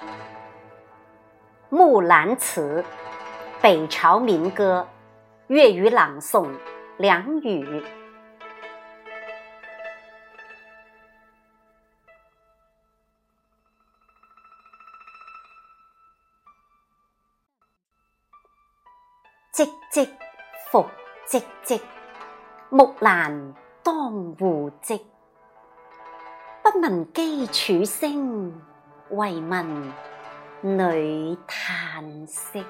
《木兰辞》，北朝民歌，粤语朗诵，梁宇。唧唧复唧唧，木兰当户织。不闻机杼声，惟闻女叹息。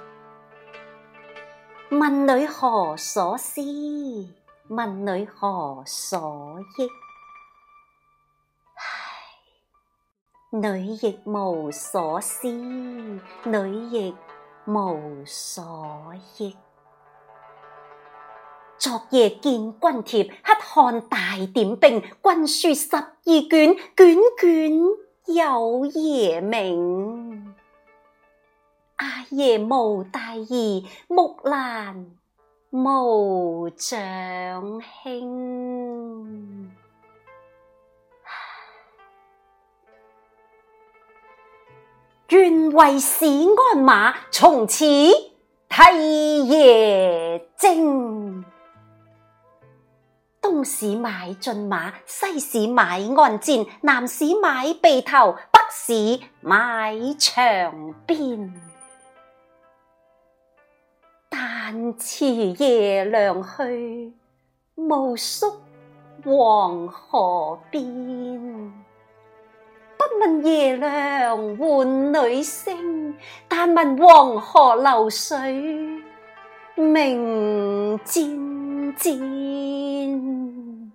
问女何所思？问女何所忆？唉，女亦无所思，女亦无所忆。昨夜见军帖，黑汉大点兵。军书十二卷，卷卷有爷名。阿爷无大义，木兰无长兄。愿为市鞍马，从此替爷征。东市买骏马，西市买鞍鞯，南市买轡头，北市买长鞭。但辞爷娘去，暮宿黄河边。不问爷娘唤女声，但闻黄河流水鸣溅溅。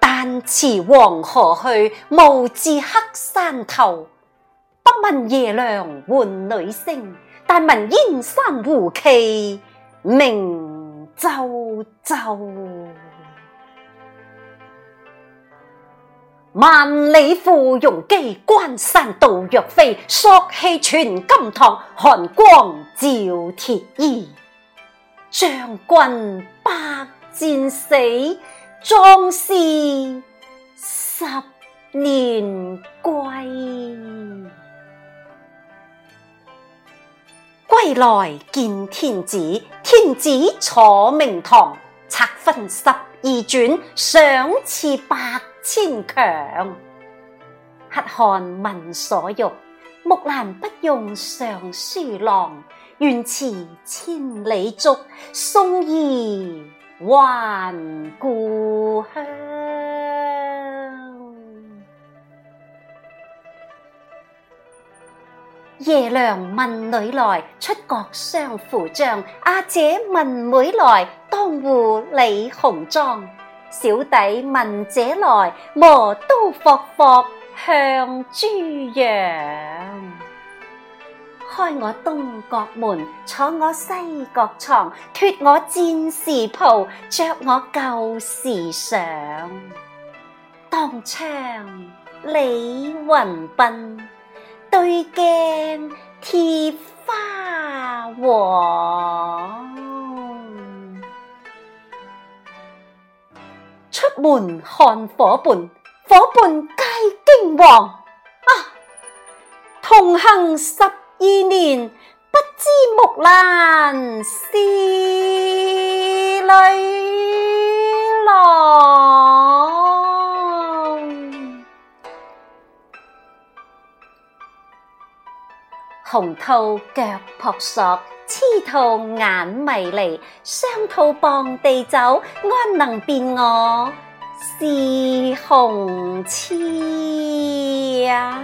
但辞黄河去，暮至黑山头。不问爷娘唤女声。但闻燕山胡骑鸣啾啾，万里赴戎机，关山度若飞。朔气传金堂，寒光照铁衣。将军百战死，壮士十年归。归来见天子，天子坐明堂，策分十二转，赏赐百千强。乞看闻所欲，木兰不用尚书郎，愿驰千里足，送儿还故乡。爷娘问女来，出国相扶将。阿姐问妹来，当户理红妆。小弟问姐来，磨刀霍霍向猪羊。开我东角门，坐我西角床，脱我战士袍，着我旧时裳。当窗理云鬓。对镜贴花黄，出门看伙伴，伙伴皆惊惶。啊，同行十二年，不知木兰是女郎。红兔脚扑朔，痴兔眼迷离，双兔傍地走，安能辨我是红痴啊？